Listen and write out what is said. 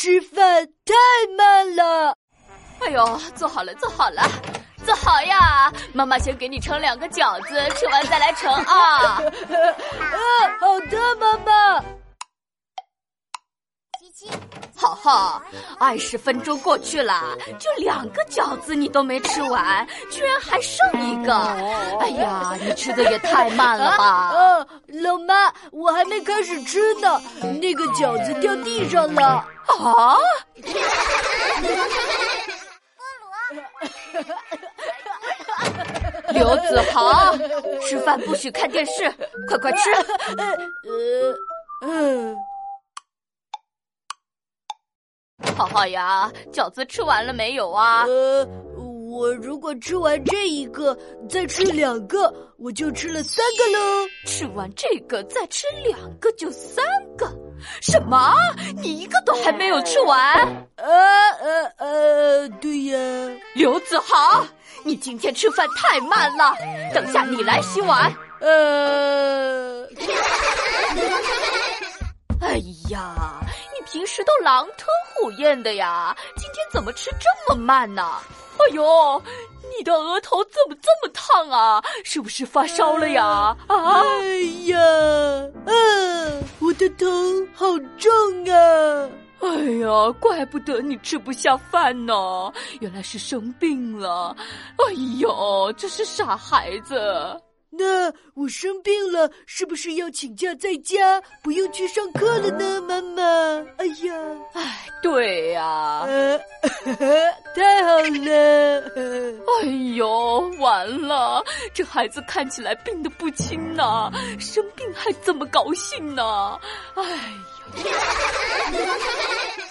吃饭太慢了。哎呦，坐好了，坐好了，坐好呀！妈妈先给你盛两个饺子，吃完再来盛啊。啊，好的，妈妈。好好，二十分钟过去了，就两个饺子你都没吃完，居然还剩一个！哎呀，你吃的也太慢了吧！啊，老妈，我还没开始吃呢，那个饺子掉地上了。啊！刘子豪，吃饭不许看电视，快快吃！呃，嗯。好好呀，饺子吃完了没有啊？呃，我如果吃完这一个，再吃两个，我就吃了三个喽。吃完这个再吃两个就三个？什么？你一个都还没有吃完？呃呃呃，对呀。刘子豪，你今天吃饭太慢了，等下你来洗碗。呃。哎呀。你平时都狼吞虎咽的呀，今天怎么吃这么慢呢？哎呦，你的额头怎么这么烫啊？是不是发烧了呀？啊！哎呀，啊，我的头好重啊！哎呀，怪不得你吃不下饭呢，原来是生病了。哎呦，这是傻孩子。那我生病了，是不是要请假在家，不用去上课了呢，妈妈？哎呀，哎，对呀，太好了！哎呦，完了，这孩子看起来病得不轻呐，生病还这么高兴呢，哎呦！